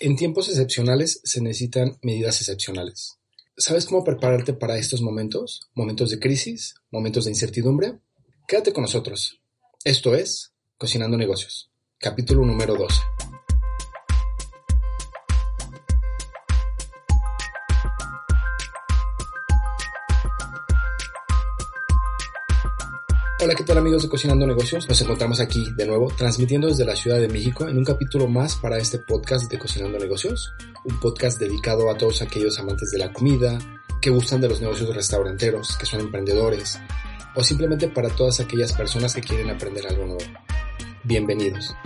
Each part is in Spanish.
En tiempos excepcionales se necesitan medidas excepcionales. ¿Sabes cómo prepararte para estos momentos? Momentos de crisis, momentos de incertidumbre. Quédate con nosotros. Esto es Cocinando Negocios, capítulo número 12. Hola, ¿qué tal amigos de Cocinando Negocios? Nos encontramos aquí de nuevo transmitiendo desde la Ciudad de México en un capítulo más para este podcast de Cocinando Negocios, un podcast dedicado a todos aquellos amantes de la comida, que gustan de los negocios restauranteros, que son emprendedores, o simplemente para todas aquellas personas que quieren aprender algo nuevo. Bienvenidos.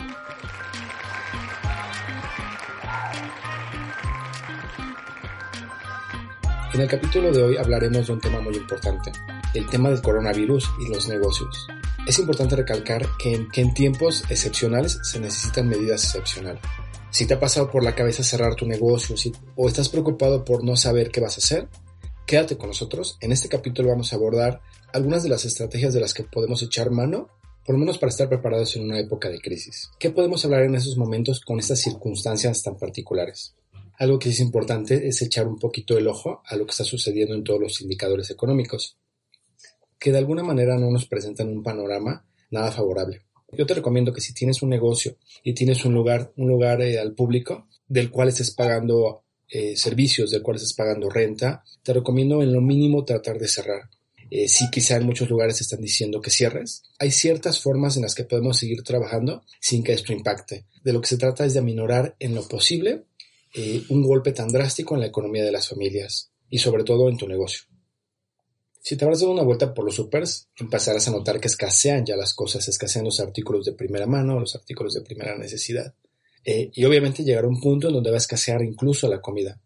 En el capítulo de hoy hablaremos de un tema muy importante, el tema del coronavirus y los negocios. Es importante recalcar que en, tiempos excepcionales se necesitan medidas excepcionales. Si te ha pasado por la cabeza cerrar tu negocio o estás preocupado por no saber qué vas a hacer, quédate con nosotros. En este capítulo vamos a abordar algunas de las estrategias de las que podemos echar mano, por lo menos para estar preparados en una época de crisis. ¿Qué podemos hablar en esos momentos con estas circunstancias tan particulares? Algo que es importante es echar un poquito el ojo a lo que está sucediendo en todos los indicadores económicos que de alguna manera no nos presentan un panorama nada favorable. Yo te recomiendo que si tienes un negocio y tienes un lugar, un lugar eh, al público del cual estés pagando eh, servicios, del cual estés pagando renta, te recomiendo en lo mínimo tratar de cerrar. Eh, si quizá en muchos lugares están diciendo que cierres, hay ciertas formas en las que podemos seguir trabajando sin que esto impacte. De lo que se trata es de aminorar en lo posible un golpe tan drástico en la economía de las familias y sobre todo en tu negocio. Si te habrás dado una vuelta por los supers, empezarás a notar que escasean ya las cosas, escasean los artículos de primera mano, los artículos de primera necesidad. Eh, y obviamente llegará un punto en donde va a escasear incluso la comida.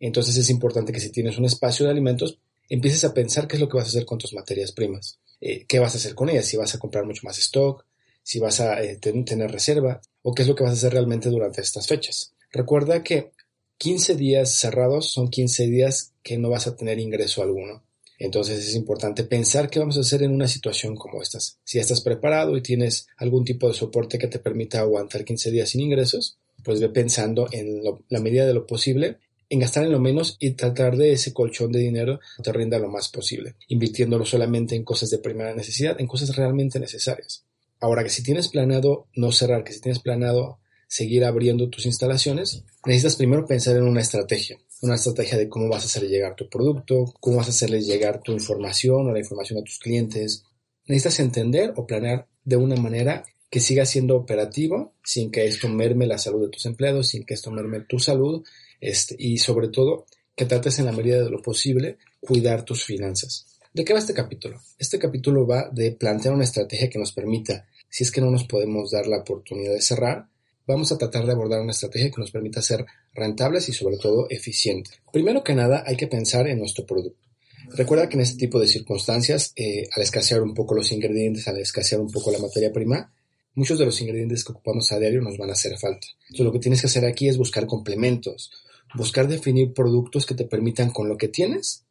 Entonces es importante que si tienes un espacio de alimentos, empieces a pensar qué es lo que vas a hacer con tus materias primas. Eh, ¿Qué vas a hacer con ellas? Si vas a comprar mucho más stock, si vas a eh, tener reserva, o qué es lo que vas a hacer realmente durante estas fechas. Recuerda que 15 días cerrados son 15 días que no vas a tener ingreso alguno. Entonces es importante pensar qué vamos a hacer en una situación como esta. Si estás preparado y tienes algún tipo de soporte que te permita aguantar 15 días sin ingresos, pues ve pensando en la medida de lo posible en gastar en lo menos y tratar de ese colchón de dinero te rinda lo más posible, invirtiéndolo solamente en cosas de primera necesidad, en cosas realmente necesarias. Ahora que si tienes planeado no cerrar, que si tienes planeado seguir abriendo tus instalaciones, necesitas primero pensar en una estrategia una estrategia de cómo vas a hacer llegar tu producto, cómo vas a hacerles llegar tu información o la información a tus clientes. Necesitas entender o planear de una manera que siga siendo operativo sin que esto merme la salud de tus empleados, sin que esto merme tu salud este, y sobre todo que trates en la medida de lo posible cuidar tus finanzas. ¿De qué va este capítulo? Este capítulo va de plantear una estrategia que nos permita, si es que no nos podemos dar la oportunidad de cerrar, vamos a tratar de abordar una estrategia que nos permita ser rentables y sobre todo eficientes. Primero que nada hay que pensar en nuestro producto. Recuerda que en este tipo de circunstancias, eh, al escasear un poco los ingredientes, al escasear un poco la materia prima, muchos de los ingredientes que ocupamos a diario nos van a hacer falta. Entonces lo que tienes que hacer aquí es buscar complementos, buscar definir productos que te permitan con lo que tienes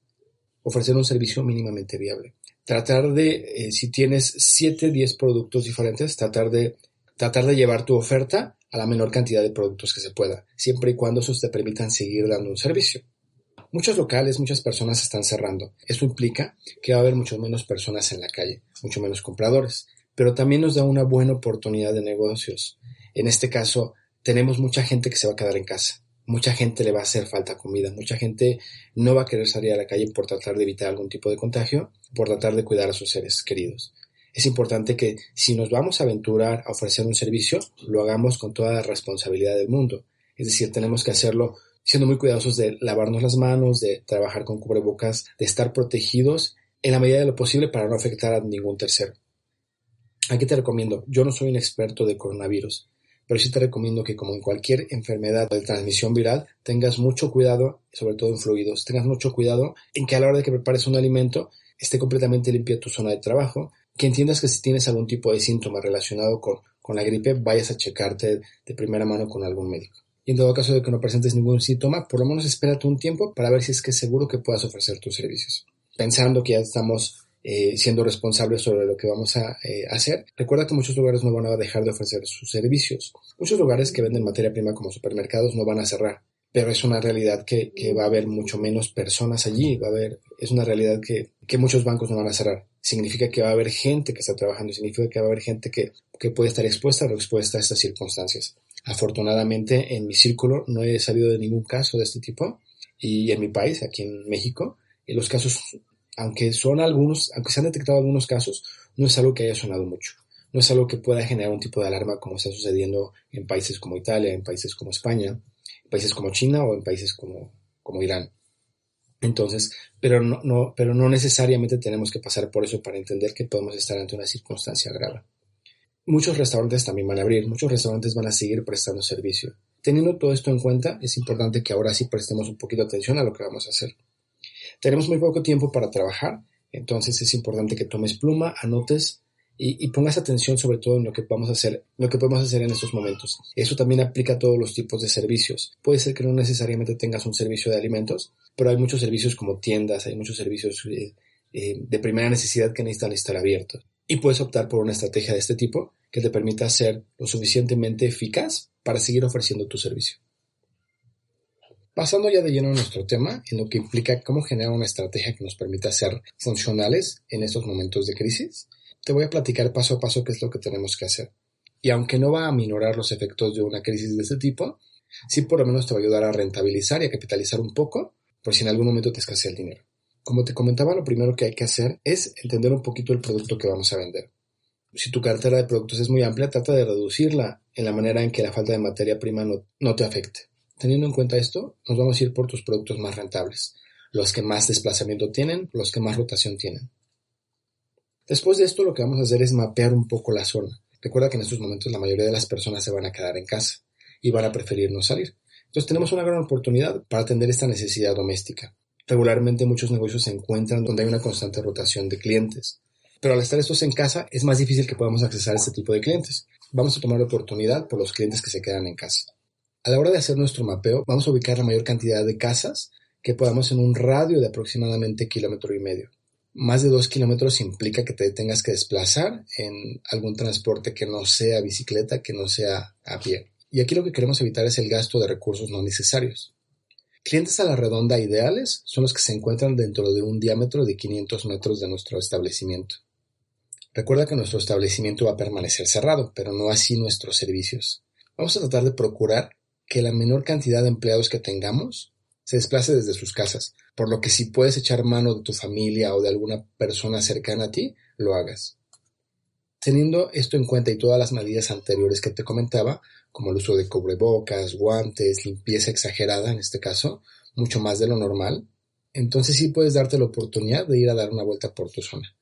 ofrecer un servicio mínimamente viable. Tratar de, eh, si tienes 7, 10 productos diferentes, tratar de, tratar de llevar tu oferta a la menor cantidad de productos que se pueda, siempre y cuando esos te permitan seguir dando un servicio. Muchos locales, muchas personas están cerrando. Eso implica que va a haber mucho menos personas en la calle, mucho menos compradores, pero también nos da una buena oportunidad de negocios. En este caso, tenemos mucha gente que se va a quedar en casa. Mucha gente le va a hacer falta comida, mucha gente no va a querer salir a la calle por tratar de evitar algún tipo de contagio, por tratar de cuidar a sus seres queridos es importante que si nos vamos a aventurar a ofrecer un servicio, lo hagamos con toda la responsabilidad del mundo. Es decir, tenemos que hacerlo siendo muy cuidadosos de lavarnos las manos, de trabajar con cubrebocas, de estar protegidos en la medida de lo posible para no afectar a ningún tercero. Aquí te recomiendo, yo no soy un experto de coronavirus, pero sí te recomiendo que como en cualquier enfermedad de transmisión viral, tengas mucho cuidado, sobre todo en fluidos, tengas mucho cuidado en que a la hora de que prepares un alimento esté completamente limpia tu zona de trabajo, que entiendas que si tienes algún tipo de síntoma relacionado con, con la gripe, vayas a checarte de primera mano con algún médico. Y en todo caso de que no presentes ningún síntoma, por lo menos espérate un tiempo para ver si es que seguro que puedas ofrecer tus servicios. Pensando que ya estamos eh, siendo responsables sobre lo que vamos a eh, hacer. Recuerda que muchos lugares no van a dejar de ofrecer sus servicios. Muchos lugares que venden materia prima como supermercados no van a cerrar, pero es una realidad que, va a haber mucho menos personas allí, va a haber, es una realidad que, que, muchos bancos no van a cerrar. Significa que va a haber gente que está trabajando, significa que va a haber gente que, que puede estar expuesta o expuesta a estas circunstancias. Afortunadamente en mi círculo no he salido de ningún caso de este tipo y en mi país, aquí en México, los casos, aunque son algunos, aunque se han detectado algunos casos, no es algo que haya sonado mucho. No es algo que pueda generar un tipo de alarma como está sucediendo en países como Italia, en países como España, en países como China o en países como, como Irán. Entonces, pero no, no, pero no necesariamente tenemos que pasar por eso para entender que podemos estar ante una circunstancia grave. Muchos restaurantes también van a abrir, muchos restaurantes van a seguir prestando servicio. Teniendo todo esto en cuenta, es importante que ahora sí prestemos un poquito de atención a lo que vamos a hacer. Tenemos muy poco tiempo para trabajar, entonces es importante que tomes pluma, anotes y, pongas atención sobre todo en lo que hacer, lo que podemos hacer en estos momentos. Eso también aplica a todos los tipos de servicios. Puede ser que no necesariamente tengas un servicio de alimentos, pero hay muchos servicios como tiendas, hay muchos servicios eh, eh, de primera necesidad que necesitan estar abiertos. Y puedes optar por una estrategia de este tipo que te permita ser lo suficientemente eficaz para seguir ofreciendo tu servicio. Pasando ya de lleno a nuestro tema, en lo que implica cómo generar una estrategia que nos permita ser funcionales en estos momentos de crisis, te voy a platicar paso a paso qué es lo que tenemos que hacer. Y aunque no va a minorar los efectos de una crisis de este tipo, sí por lo menos te va a ayudar a rentabilizar y a capitalizar un poco por si en algún momento te escasea el dinero. Como te comentaba, lo primero que hay que hacer es entender un poquito el producto que vamos a vender. Si tu cartera de productos es muy amplia, trata de reducirla en la manera en que la falta de materia prima no, no te afecte. Teniendo en cuenta esto, nos vamos a ir por tus productos más rentables, los que más desplazamiento tienen, los que más rotación tienen. Después de esto, lo que vamos a hacer es mapear un poco la zona. Recuerda que en estos momentos la mayoría de las personas se van a quedar en casa y van a preferir no salir. Entonces tenemos una gran oportunidad para atender esta necesidad doméstica. Regularmente muchos negocios se encuentran donde hay una constante rotación de clientes. Pero al estar estos en casa es más difícil que podamos accesar a este tipo de clientes. Vamos a tomar la oportunidad por los clientes que se quedan en casa. A la hora de hacer nuestro mapeo, vamos a ubicar la mayor cantidad de casas que podamos en un radio de aproximadamente kilómetro y medio. Más de dos kilómetros implica que te tengas que desplazar en algún transporte que no sea bicicleta, que no sea a pie. Y aquí lo que queremos evitar es el gasto de recursos no necesarios. Clientes a la redonda ideales son los que se encuentran dentro de un diámetro de 500 metros de nuestro establecimiento. Recuerda que nuestro establecimiento va a permanecer cerrado, pero no así nuestros servicios. Vamos a tratar de procurar que la menor cantidad de empleados que tengamos se desplace desde sus casas, por lo que si puedes echar mano de tu familia o de alguna persona cercana a ti, lo hagas. Teniendo esto en cuenta y todas las medidas anteriores que te comentaba, como el uso de cubrebocas, guantes, limpieza exagerada en este caso, mucho más de lo normal, entonces sí puedes darte la oportunidad de ir a dar una vuelta por tu zona.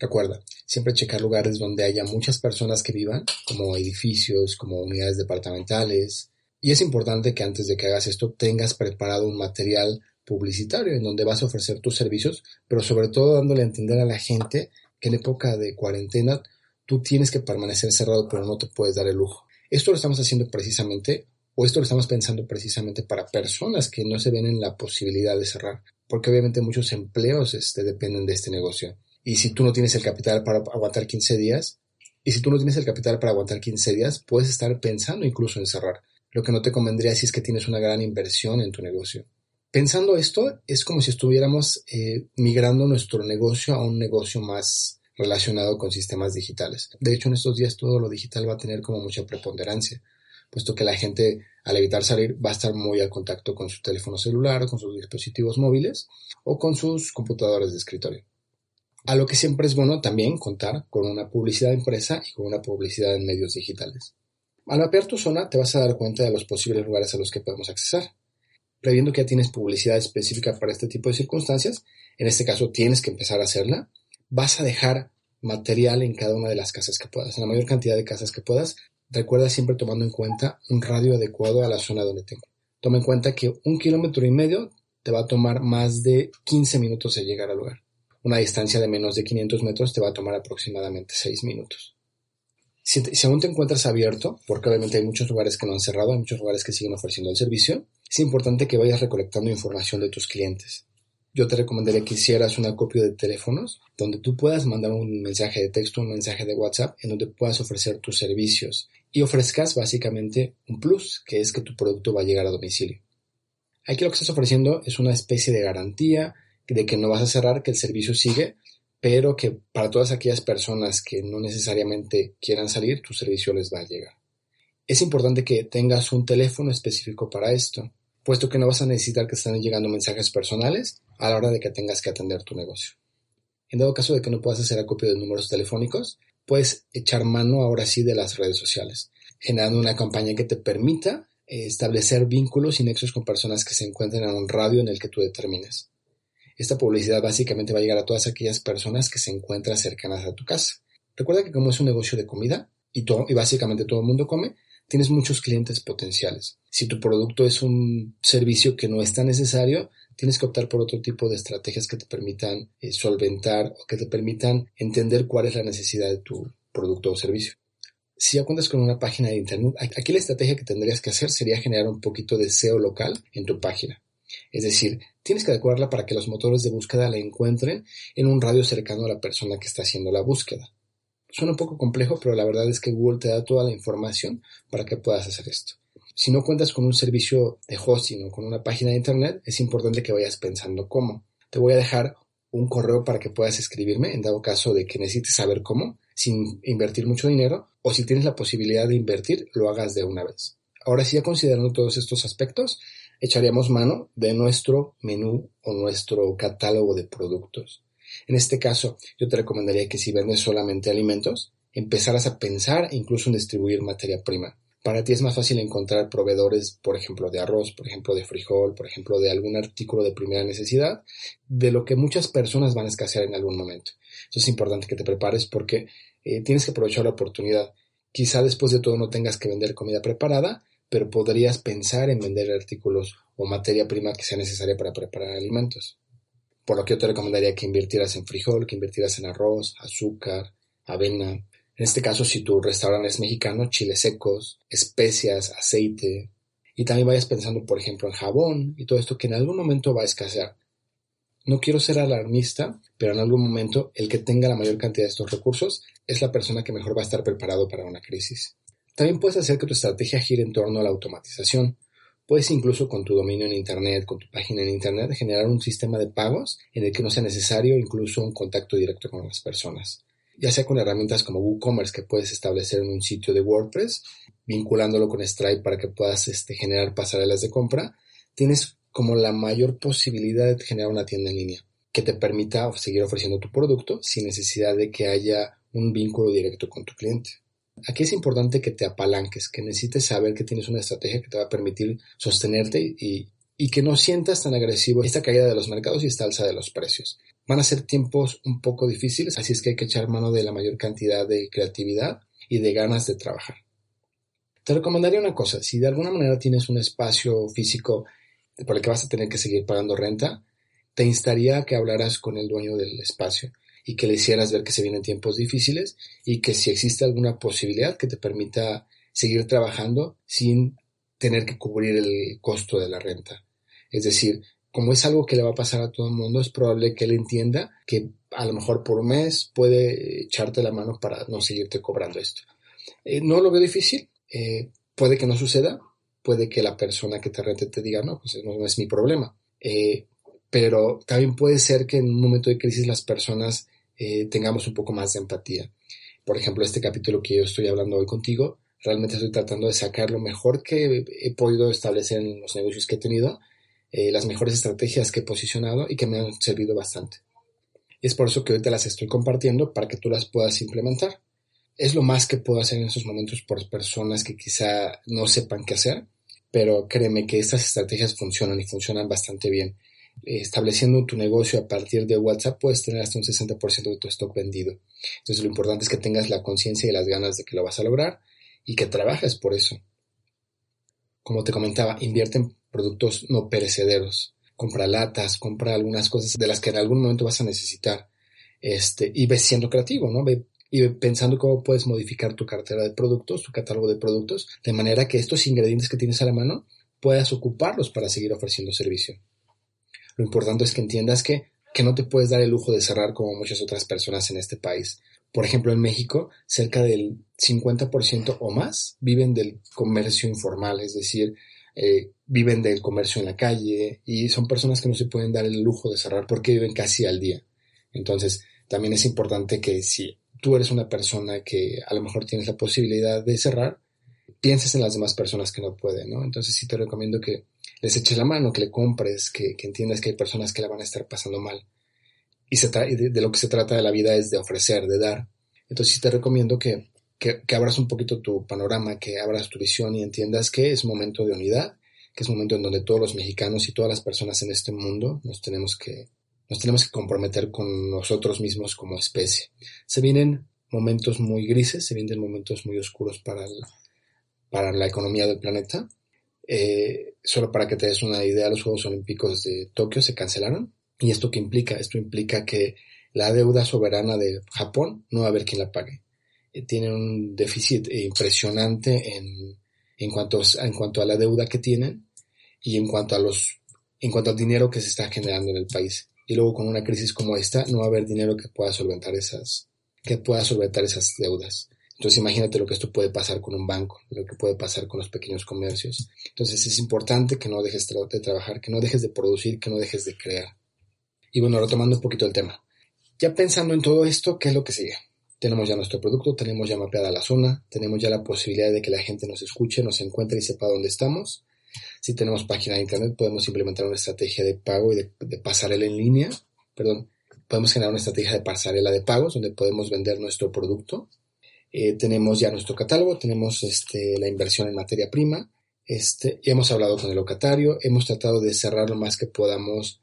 Recuerda, siempre checar lugares donde haya muchas personas que vivan, como edificios, como unidades departamentales, y es importante que antes de que hagas esto tengas preparado un material publicitario en donde vas a ofrecer tus servicios, pero sobre todo dándole a entender a la gente que en época de cuarentena tú tienes que permanecer cerrado pero no te puedes dar el lujo. Esto lo estamos haciendo precisamente, o esto lo estamos pensando precisamente para personas que no se ven en la posibilidad de cerrar, porque obviamente muchos empleos este, dependen de este negocio. Y si tú no tienes el capital para aguantar 15 días, y si tú no tienes el capital para aguantar 15 días, puedes estar pensando incluso en cerrar lo que no te convendría si es que tienes una gran inversión en tu negocio. Pensando esto, es como si estuviéramos eh, migrando nuestro negocio a un negocio más relacionado con sistemas digitales. De hecho, en estos días todo lo digital va a tener como mucha preponderancia, puesto que la gente al evitar salir va a estar muy al contacto con su teléfono celular, con sus dispositivos móviles o con sus computadoras de escritorio. A lo que siempre es bueno también contar con una publicidad impresa y con una publicidad en medios digitales. Al mapear tu zona te vas a dar cuenta de los posibles lugares a los que podemos accesar. Previendo que ya tienes publicidad específica para este tipo de circunstancias, en este caso tienes que empezar a hacerla, vas a dejar material en cada una de las casas que puedas, en la mayor cantidad de casas que puedas. Recuerda siempre tomando en cuenta un radio adecuado a la zona donde tengo. Toma en cuenta que un kilómetro y medio te va a tomar más de 15 minutos de llegar al lugar. Una distancia de menos de 500 metros te va a tomar aproximadamente 6 minutos. Si, aún te encuentras abierto, porque obviamente hay muchos lugares que no han cerrado, hay muchos lugares que siguen ofreciendo el servicio, es importante que vayas recolectando información de tus clientes. yo te recomendaría que hicieras una copia de teléfonos donde tú puedas mandar un mensaje de texto, un mensaje de WhatsApp, en donde puedas ofrecer tus servicios y ofrezcas básicamente un plus, que es que tu producto va a llegar a domicilio. Aquí lo que estás ofreciendo es una especie de garantía de que no vas a cerrar, que el servicio sigue, pero que para todas aquellas personas que no necesariamente quieran salir, tu servicio les va a llegar. Es importante que tengas un teléfono específico para esto puesto que no vas a necesitar que estén llegando mensajes personales a la hora de que tengas que atender tu negocio. En dado caso de que no puedas hacer acopio de números telefónicos, puedes echar mano ahora sí de las redes sociales, generando una campaña que te permita eh, establecer vínculos y nexos con personas que se encuentren en un radio en el que tú determines. Esta publicidad básicamente va a llegar a todas aquellas personas que se encuentran cercanas a tu casa. Recuerda que como es un negocio de comida y, básicamente todo el mundo come, tienes muchos clientes potenciales. Si tu producto es un servicio que no es tan necesario, tienes que optar por otro tipo de estrategias que te permitan eh, solventar o que te permitan entender cuál es la necesidad de tu producto o servicio. Si ya cuentas con una página de internet, aquí la estrategia que tendrías que hacer sería generar un poquito de SEO local en tu página. Es decir, tienes que adecuarla para que los motores de búsqueda la encuentren en un radio cercano a la persona que está haciendo la búsqueda. Suena un poco complejo, pero la verdad es que Google te da toda la información para que puedas hacer esto. Si no cuentas con un servicio de hosting o con una página de internet, es importante que vayas pensando cómo. Te voy a dejar un correo para que puedas escribirme en dado caso de que necesites saber cómo, sin invertir mucho dinero, o si tienes la posibilidad de invertir, lo hagas de una vez. Ahora sí, ya considerando todos estos aspectos, echaríamos mano de nuestro menú o nuestro catálogo de productos. En este caso, yo te recomendaría que si vendes solamente alimentos, empezaras a pensar incluso en distribuir materia prima. Para ti es más fácil encontrar proveedores, por ejemplo, de arroz, por ejemplo, de frijol, por ejemplo, de algún artículo de primera necesidad, de lo que muchas personas van a escasear en algún momento. Eso es importante que te prepares porque eh, tienes que aprovechar la oportunidad. Quizá después de todo no tengas que vender comida preparada, pero podrías pensar en vender artículos o materia prima que sea necesaria para preparar alimentos. Por lo que yo te recomendaría que invirtieras en frijol, que invirtieras en arroz, azúcar, avena. En este caso, si tu restaurante es mexicano, chiles secos, especias, aceite. Y también vayas pensando, por ejemplo, en jabón y todo esto que en algún momento va a escasear. No quiero ser alarmista, pero en algún momento el que tenga la mayor cantidad de estos recursos es la persona que mejor va a estar preparado para una crisis. También puedes hacer que tu estrategia gire en torno a la automatización. Puedes incluso con tu dominio en Internet, con tu página en Internet, generar un sistema de pagos en el que no sea necesario incluso un contacto directo con las personas. Ya sea con herramientas como WooCommerce que puedes establecer en un sitio de WordPress, vinculándolo con Stripe para que puedas este, generar pasarelas de compra, tienes como la mayor posibilidad de generar una tienda en línea que te permita seguir ofreciendo tu producto sin necesidad de que haya un vínculo directo con tu cliente. Aquí es importante que te apalanques, que necesites saber que tienes una estrategia que te va a permitir sostenerte y, que no sientas tan agresivo esta caída de los mercados y esta alza de los precios. Van a ser tiempos un poco difíciles, así es que hay que echar mano de la mayor cantidad de creatividad y de ganas de trabajar. Te recomendaría una cosa, si de alguna manera tienes un espacio físico por el que vas a tener que seguir pagando renta, te instaría a que hablaras con el dueño del espacio y que le hicieras ver que se vienen tiempos difíciles y que si existe alguna posibilidad que te permita seguir trabajando sin tener que cubrir el costo de la renta. Es decir, como es algo que le va a pasar a todo el mundo, es probable que él entienda que a lo mejor por un mes puede echarte la mano para no seguirte cobrando esto. Eh, no lo veo difícil, eh, puede que no suceda, puede que la persona que te rente te diga, no, pues no, es mi problema. Eh, pero también puede ser que en un momento de crisis las personas eh, tengamos un poco más de empatía. Por ejemplo, este capítulo que yo estoy hablando hoy contigo, realmente estoy tratando de sacar lo mejor que he podido establecer en los negocios que he tenido, eh, las mejores estrategias que he posicionado y que me han servido bastante. Y es por eso que hoy te las estoy compartiendo para que tú las puedas implementar. Es lo más que puedo hacer en estos momentos por personas que quizá no sepan qué hacer, pero créeme que estas estrategias funcionan y funcionan bastante bien estableciendo tu negocio a partir de WhatsApp puedes tener hasta un 60% de tu stock vendido. Entonces lo importante es que tengas la conciencia y las ganas de que lo vas a lograr y que trabajes por eso. Como te comentaba, invierte en productos no perecederos. Compra latas, compra algunas cosas de las que en algún momento vas a necesitar. Este, y ves siendo creativo, ¿no? Ve, y pensando cómo puedes modificar tu cartera de productos, tu catálogo de productos, de manera que estos ingredientes que tienes a la mano puedas ocuparlos para seguir ofreciendo servicio. Lo importante es que entiendas que, que no te puedes dar el lujo de cerrar como muchas otras personas en este país. Por ejemplo, en México, cerca del 50% o más viven del comercio informal, es decir, eh, viven del comercio en la calle y son personas que no se pueden dar el lujo de cerrar porque viven casi al día. Entonces, también es importante que si tú eres una persona que a lo mejor tienes la posibilidad de cerrar, pienses en las demás personas que no pueden, ¿no? Entonces sí te recomiendo que les eches la mano, que le compres, que, entiendas que hay personas que la van a estar pasando mal. Y, de, lo que se trata de la vida es de ofrecer, de dar. Entonces sí te recomiendo que, abras un poquito tu panorama, que abras tu visión y entiendas que es momento de unidad, que es momento en donde todos los mexicanos y todas las personas en este mundo nos tenemos que, comprometer con nosotros mismos como especie. Se vienen momentos muy grises, se vienen momentos muy oscuros para la economía del planeta. Eh, solo para que te des una idea, los Juegos Olímpicos de Tokio se cancelaron. ¿Y esto qué implica? Esto implica que la deuda soberana de Japón no va a haber quien la pague. Eh, tienen un déficit impresionante en, en, cuanto, en cuanto a la deuda que tienen y en cuanto a los en cuanto al dinero que se está generando en el país. Y luego con una crisis como esta no va a haber dinero que pueda solventar esas que pueda solventar esas deudas. Entonces imagínate lo que esto puede pasar con un banco, lo que puede pasar con los pequeños comercios. Entonces es importante que no dejes de trabajar, que no dejes de producir, que no dejes de crear. Y bueno, retomando un poquito el tema. Ya pensando en todo esto, ¿qué es lo que sigue? Tenemos ya nuestro producto, tenemos ya mapeada la zona, tenemos ya la posibilidad de que la gente nos escuche, nos encuentre y sepa dónde estamos. Si tenemos página de internet, podemos implementar una estrategia de pago y de, pasarela en línea. Perdón, podemos generar una estrategia de pasarela de pagos donde podemos vender nuestro producto. Eh, tenemos ya nuestro catálogo, tenemos este, la inversión en materia prima, este, hemos hablado con el locatario, hemos tratado de cerrar lo más que podamos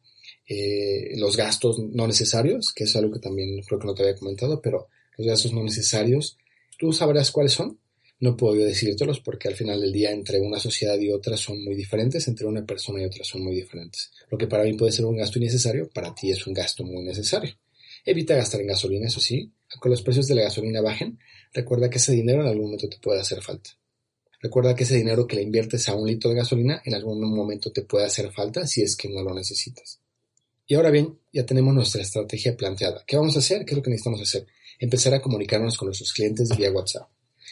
eh, los gastos no necesarios, que es algo que también creo que no te había comentado, pero los gastos no necesarios, tú sabrás cuáles son. No puedo yo decírtelos porque al final del día entre una sociedad y otra son muy diferentes, entre una persona y otra son muy diferentes. Lo que para mí puede ser un gasto innecesario, para ti es un gasto muy necesario. Evita gastar en gasolina, eso sí. Con los precios de la gasolina bajen, recuerda que ese dinero en algún momento te puede hacer falta. Recuerda que ese dinero que le inviertes a un litro de gasolina en algún momento te puede hacer falta si es que no lo necesitas. Y ahora bien, ya tenemos nuestra estrategia planteada. ¿Qué vamos a hacer? ¿Qué es lo que necesitamos hacer? Empezar a comunicarnos con nuestros clientes vía WhatsApp.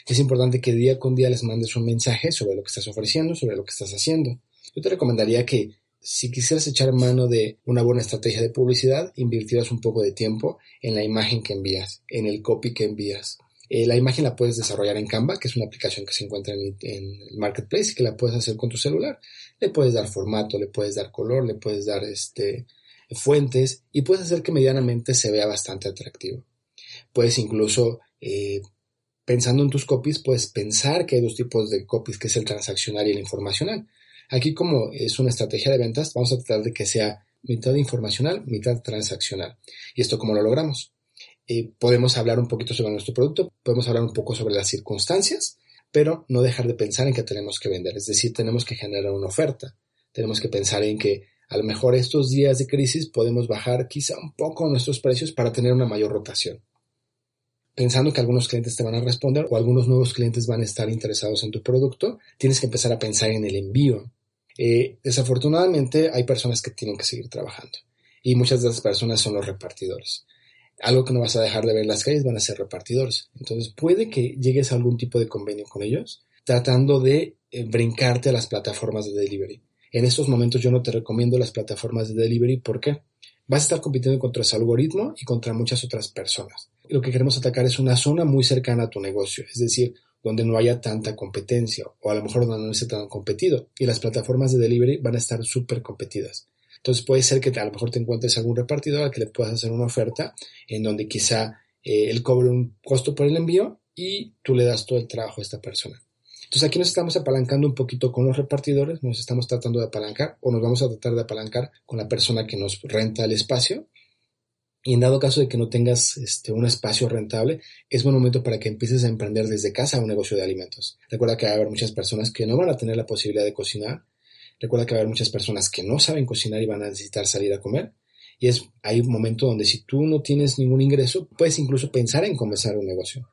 Es importante que día con día les mandes un mensaje sobre lo que estás ofreciendo, sobre lo que estás haciendo. Yo te recomendaría que si quisieras echar mano de una buena estrategia de publicidad, invirtieras un poco de tiempo en la imagen que envías, en el copy que envías. Eh, la imagen la puedes desarrollar en Canva, que es una aplicación que se encuentra en, el marketplace y que la puedes hacer con tu celular. Le puedes dar formato, le puedes dar color, le puedes dar este fuentes y puedes hacer que medianamente se vea bastante atractivo. Puedes incluso, eh, pensando en tus copies, puedes pensar que hay dos tipos de copies, que es el transaccional y el informacional. Aquí como es una estrategia de ventas, vamos a tratar de que sea mitad informacional, mitad transaccional. ¿Y esto cómo lo logramos? Eh, podemos hablar un poquito sobre nuestro producto, podemos hablar un poco sobre las circunstancias, pero no dejar de pensar en que tenemos que vender, es decir, tenemos que generar una oferta, tenemos que pensar en que a lo mejor estos días de crisis podemos bajar quizá un poco nuestros precios para tener una mayor rotación. Pensando que algunos clientes te van a responder o algunos nuevos clientes van a estar interesados en tu producto, tienes que empezar a pensar en el envío. Eh, desafortunadamente hay personas que tienen que seguir trabajando y muchas de esas personas son los repartidores. Algo que no vas a dejar de ver en las calles van a ser repartidores. Entonces puede que llegues a algún tipo de convenio con ellos tratando de eh, brincarte a las plataformas de delivery. En estos momentos yo no te recomiendo las plataformas de delivery porque vas a estar compitiendo contra ese algoritmo y contra muchas otras personas. Lo que queremos atacar es una zona muy cercana a tu negocio, es decir, donde no haya tanta competencia o a lo mejor donde no esté tan competido. Y las plataformas de delivery van a estar súper competidas. Entonces puede ser que a lo mejor te encuentres algún repartidor al que le puedas hacer una oferta en donde quizá eh, él cobre un costo por el envío y tú le das todo el trabajo a esta persona. Entonces aquí nos estamos apalancando un poquito con los repartidores, nos estamos tratando de apalancar o nos vamos a tratar de apalancar con la persona que nos renta el espacio. Y en dado caso de que no tengas este, un espacio rentable, es buen momento para que empieces a emprender desde casa un negocio de alimentos. Recuerda que va a haber muchas personas que no van a tener la posibilidad de cocinar. Recuerda que va a haber muchas personas que no saben cocinar y van a necesitar salir a comer. Y es, hay un momento donde si tú no tienes ningún ingreso, puedes incluso pensar en comenzar un negocio.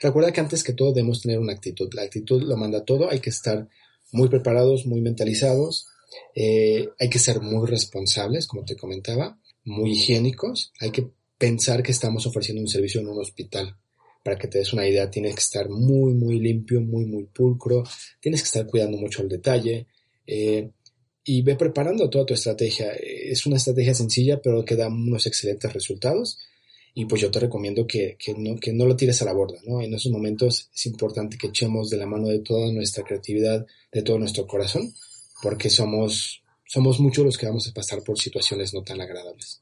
Recuerda que antes que todo debemos tener una actitud. La actitud lo manda todo, hay que estar muy preparados, muy mentalizados Eh, hay que ser muy responsables, como te comentaba, muy higiénicos. Hay que pensar que estamos ofreciendo un servicio en un hospital. Para que te des una idea, tienes que estar muy, muy limpio, muy, muy pulcro. Tienes que estar cuidando mucho el detalle. Eh, y ve preparando toda tu estrategia. Es una estrategia sencilla, pero que da unos excelentes resultados. Y pues yo te recomiendo que, que, no, que no lo tires a la borda, ¿no? En esos momentos es importante que echemos de la mano de toda nuestra creatividad, de todo nuestro corazón, porque somos, somos muchos los que vamos a pasar por situaciones no tan agradables.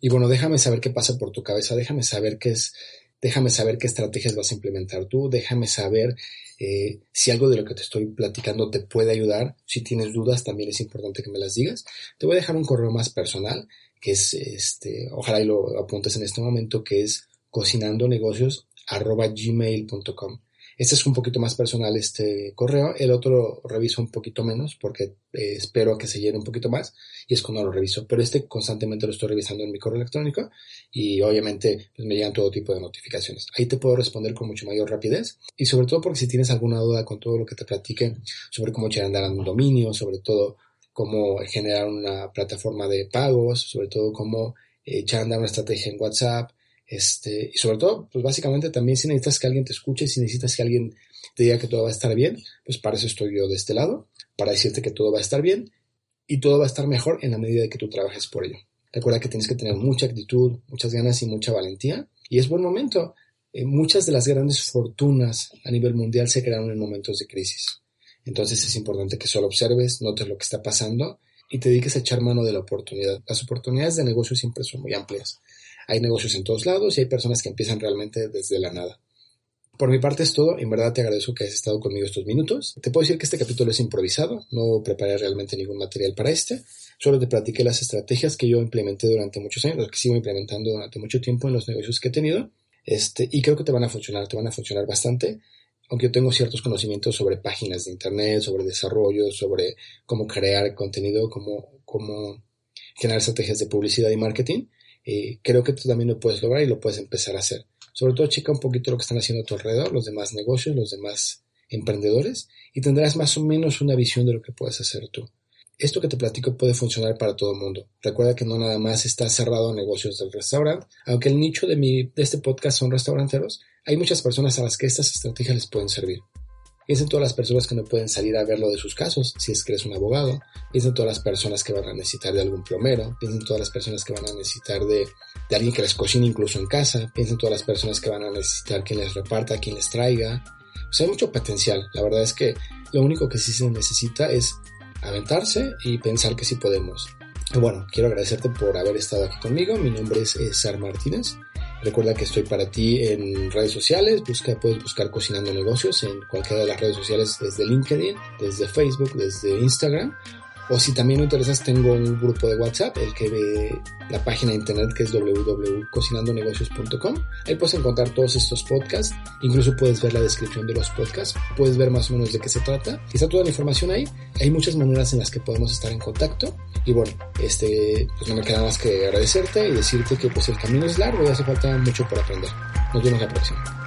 Y bueno, déjame saber qué pasa por tu cabeza, déjame saber qué es, déjame saber qué estrategias vas a implementar tú, déjame saber eh, si algo de lo que te estoy platicando te puede ayudar. Si tienes dudas, también es importante que me las digas. Te voy a dejar un correo más personal, que es, este, ojalá y lo apuntes en este momento, que es cocinandonegocios.gmail.com. Este es un poquito más personal, este correo. El otro reviso un poquito menos porque eh, espero que se llene un poquito más y es cuando lo reviso. Pero este constantemente lo estoy revisando en mi correo electrónico y obviamente pues, me llegan todo tipo de notificaciones. Ahí te puedo responder con mucho mayor rapidez y sobre todo porque si tienes alguna duda con todo lo que te platique sobre cómo a andar un dominio, sobre todo cómo generar una plataforma de pagos, sobre todo cómo echar a andar una estrategia en WhatsApp, este, y sobre todo, pues básicamente también si necesitas que alguien te escuche, si necesitas que alguien te diga que todo va a estar bien, pues para eso estoy yo de este lado, para decirte que todo va a estar bien y todo va a estar mejor en la medida de que tú trabajes por ello. Recuerda que tienes que tener mucha actitud, muchas ganas y mucha valentía y es buen momento. Eh, muchas de las grandes fortunas a nivel mundial se crearon en momentos de crisis. Entonces es importante que solo observes, notes lo que está pasando y te dediques a echar mano de la oportunidad. Las oportunidades de negocio siempre son muy amplias. Hay negocios en todos lados y hay personas que empiezan realmente desde la nada. Por mi parte es todo, en verdad te agradezco que hayas estado conmigo estos minutos. Te puedo decir que este capítulo es improvisado, no preparé realmente ningún material para este, solo te platiqué las estrategias que yo implementé durante muchos años, que sigo implementando durante mucho tiempo en los negocios que he tenido, este, y creo que te van a funcionar, te van a funcionar bastante, aunque yo tengo ciertos conocimientos sobre páginas de internet, sobre desarrollo, sobre cómo crear contenido, cómo, cómo generar estrategias de publicidad y marketing, eh, creo que tú también lo puedes lograr y lo puedes empezar a hacer. Sobre todo checa un poquito lo que están haciendo a tu alrededor, los demás negocios, los demás emprendedores, y tendrás más o menos una visión de lo que puedes hacer tú. Esto que te platico puede funcionar para todo el mundo. Recuerda que no nada más está cerrado a negocios del restaurante, aunque el nicho de, mi, de este podcast son restauranteros, hay muchas personas a las que estas estrategias les pueden servir. Piensa en todas las personas que no pueden salir a verlo de sus casos, si es que eres un abogado. Piensa en todas las personas que van a necesitar de algún plomero. Piensa en todas las personas que van a necesitar de, de alguien que les cocine incluso en casa. Piensa en todas las personas que van a necesitar quien les reparta, quien les traiga. O sea, hay mucho potencial. La verdad es que lo único que sí se necesita es aventarse y pensar que sí podemos. bueno, quiero agradecerte por haber estado aquí conmigo. Mi nombre es Sar Martínez. Recuerda que estoy para ti en redes sociales, busca, puedes buscar Cocinando Negocios en cualquiera de las redes sociales, desde LinkedIn, desde Facebook, desde Instagram. O si también me interesas, tengo un grupo de WhatsApp, el que ve la página de internet que es www.cocinandonegocios.com. Ahí puedes encontrar todos estos podcasts, incluso puedes ver la descripción de los podcasts, puedes ver más o menos de qué se trata. Está toda la información ahí. Hay muchas maneras en las que podemos estar en contacto. Y bueno, este, pues no me queda más que agradecerte y decirte que pues el camino es largo y hace falta mucho por aprender. Nos vemos la próxima.